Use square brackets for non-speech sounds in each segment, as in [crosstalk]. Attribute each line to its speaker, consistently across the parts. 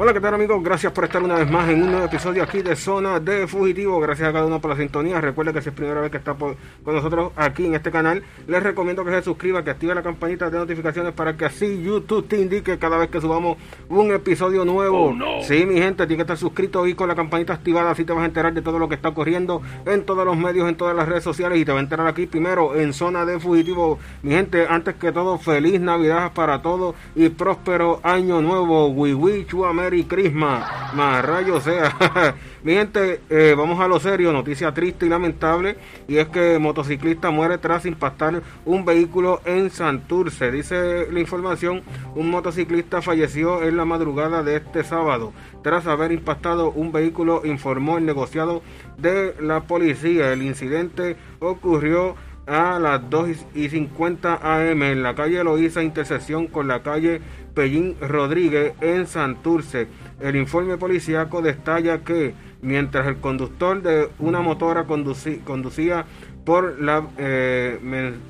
Speaker 1: Hola, ¿qué tal amigos? Gracias por estar una vez más en un nuevo episodio aquí de Zona de Fugitivo. Gracias a cada uno por la sintonía. Recuerda que si es primera vez que está con nosotros aquí en este canal, les recomiendo que se suscriba, que active la campanita de notificaciones para que así YouTube te indique cada vez que subamos un episodio nuevo. Oh, sí, mi gente, tiene que estar suscrito y con la campanita activada, así te vas a enterar de todo lo que está ocurriendo en todos los medios, en todas las redes sociales y te va a enterar aquí primero en Zona de Fugitivo. Mi gente, antes que todo, feliz Navidad para todos y próspero año nuevo. We wish you y Crisma, más rayo sea. [laughs] Mi gente, eh, vamos a lo serio, noticia triste y lamentable, y es que motociclista muere tras impactar un vehículo en Santurce. Dice la información, un motociclista falleció en la madrugada de este sábado tras haber impactado un vehículo, informó el negociado de la policía. El incidente ocurrió a las 2 y 50 am en la calle Loíza, intersección con la calle Pellín Rodríguez en Santurce. El informe policíaco destalla que mientras el conductor de una motora conducía por la eh,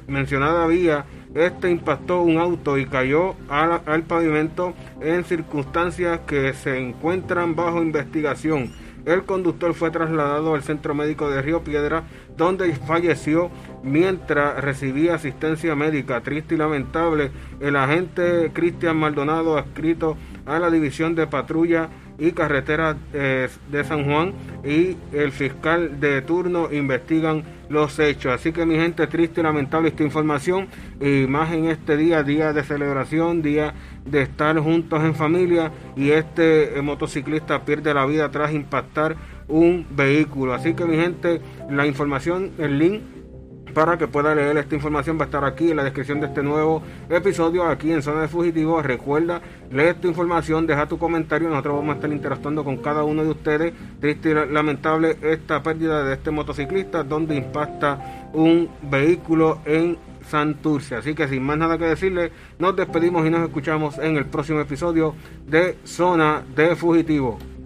Speaker 1: mencionada vía, este impactó un auto y cayó al pavimento en circunstancias que se encuentran bajo investigación. El conductor fue trasladado al centro médico de Río Piedra, donde falleció mientras recibía asistencia médica. Triste y lamentable, el agente Cristian Maldonado, adscrito a la División de Patrulla y Carretera eh, de San Juan, y el fiscal de turno investigan los hechos. Así que mi gente, triste y lamentable esta información, y más en este día, día de celebración, día de estar juntos en familia, y este eh, motociclista pierde la vida tras impactar un vehículo. Así que mi gente, la información, el link para que pueda leer esta información va a estar aquí en la descripción de este nuevo episodio aquí en Zona de Fugitivos. Recuerda, lee esta información, deja tu comentario, nosotros vamos a estar interactuando con cada uno de ustedes. Triste y lamentable esta pérdida de este motociclista donde impacta un vehículo en Santurce. Así que sin más nada que decirle, nos despedimos y nos escuchamos en el próximo episodio de Zona de Fugitivos.